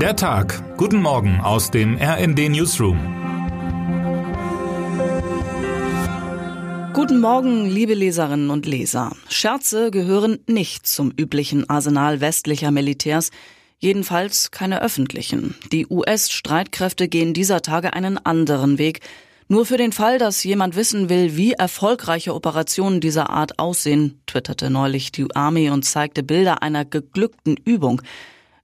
Der Tag. Guten Morgen aus dem RND Newsroom. Guten Morgen, liebe Leserinnen und Leser. Scherze gehören nicht zum üblichen Arsenal westlicher Militärs, jedenfalls keine öffentlichen. Die US-Streitkräfte gehen dieser Tage einen anderen Weg. Nur für den Fall, dass jemand wissen will, wie erfolgreiche Operationen dieser Art aussehen, twitterte neulich die Army und zeigte Bilder einer geglückten Übung.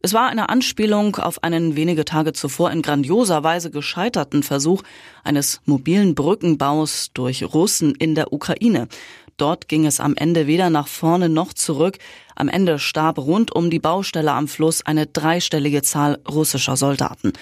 Es war eine Anspielung auf einen wenige Tage zuvor in grandioser Weise gescheiterten Versuch eines mobilen Brückenbaus durch Russen in der Ukraine. Dort ging es am Ende weder nach vorne noch zurück. Am Ende starb rund um die Baustelle am Fluss eine dreistellige Zahl russischer Soldaten.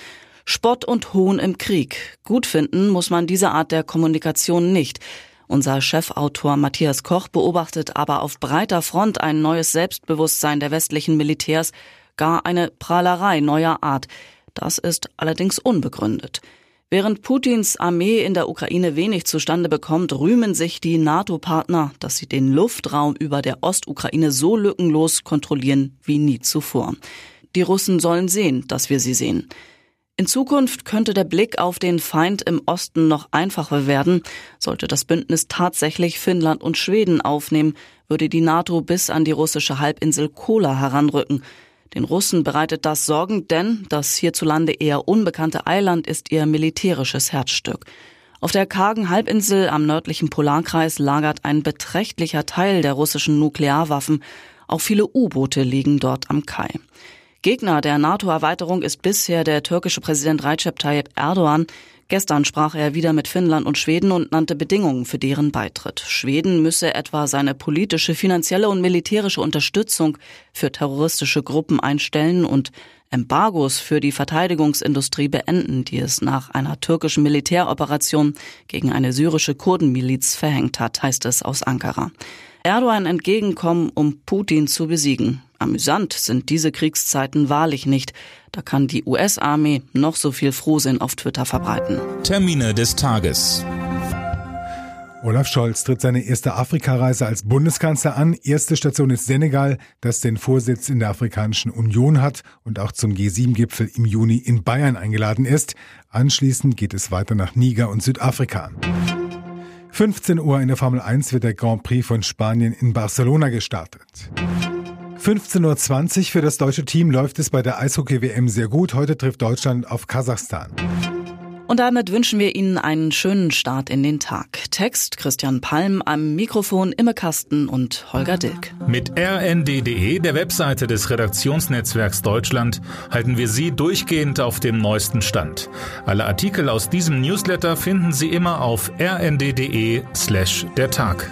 Spott und Hohn im Krieg. Gut finden muss man diese Art der Kommunikation nicht. Unser Chefautor Matthias Koch beobachtet aber auf breiter Front ein neues Selbstbewusstsein der westlichen Militärs, gar eine Prahlerei neuer Art. Das ist allerdings unbegründet. Während Putins Armee in der Ukraine wenig zustande bekommt, rühmen sich die NATO-Partner, dass sie den Luftraum über der Ostukraine so lückenlos kontrollieren wie nie zuvor. Die Russen sollen sehen, dass wir sie sehen. In Zukunft könnte der Blick auf den Feind im Osten noch einfacher werden. Sollte das Bündnis tatsächlich Finnland und Schweden aufnehmen, würde die NATO bis an die russische Halbinsel Kola heranrücken. Den Russen bereitet das Sorgen, denn das hierzulande eher unbekannte Eiland ist ihr militärisches Herzstück. Auf der kargen Halbinsel am nördlichen Polarkreis lagert ein beträchtlicher Teil der russischen Nuklearwaffen. Auch viele U-Boote liegen dort am Kai. Gegner der NATO-Erweiterung ist bisher der türkische Präsident Recep Tayyip Erdogan. Gestern sprach er wieder mit Finnland und Schweden und nannte Bedingungen für deren Beitritt. Schweden müsse etwa seine politische, finanzielle und militärische Unterstützung für terroristische Gruppen einstellen und Embargos für die Verteidigungsindustrie beenden, die es nach einer türkischen Militäroperation gegen eine syrische Kurdenmiliz verhängt hat, heißt es aus Ankara. Erdogan entgegenkommen, um Putin zu besiegen. Amüsant sind diese Kriegszeiten wahrlich nicht. Da kann die US-Armee noch so viel Frohsinn auf Twitter verbreiten. Termine des Tages. Olaf Scholz tritt seine erste Afrikareise als Bundeskanzler an. Erste Station ist Senegal, das den Vorsitz in der Afrikanischen Union hat und auch zum G7-Gipfel im Juni in Bayern eingeladen ist. Anschließend geht es weiter nach Niger und Südafrika. 15 Uhr in der Formel 1 wird der Grand Prix von Spanien in Barcelona gestartet. 15.20 Uhr für das deutsche Team läuft es bei der Eishockey-WM sehr gut. Heute trifft Deutschland auf Kasachstan. Und damit wünschen wir Ihnen einen schönen Start in den Tag. Text Christian Palm, am Mikrofon Imme Kasten und Holger Dilk. Mit rnd.de, der Webseite des Redaktionsnetzwerks Deutschland, halten wir Sie durchgehend auf dem neuesten Stand. Alle Artikel aus diesem Newsletter finden Sie immer auf rnd.de slash der Tag.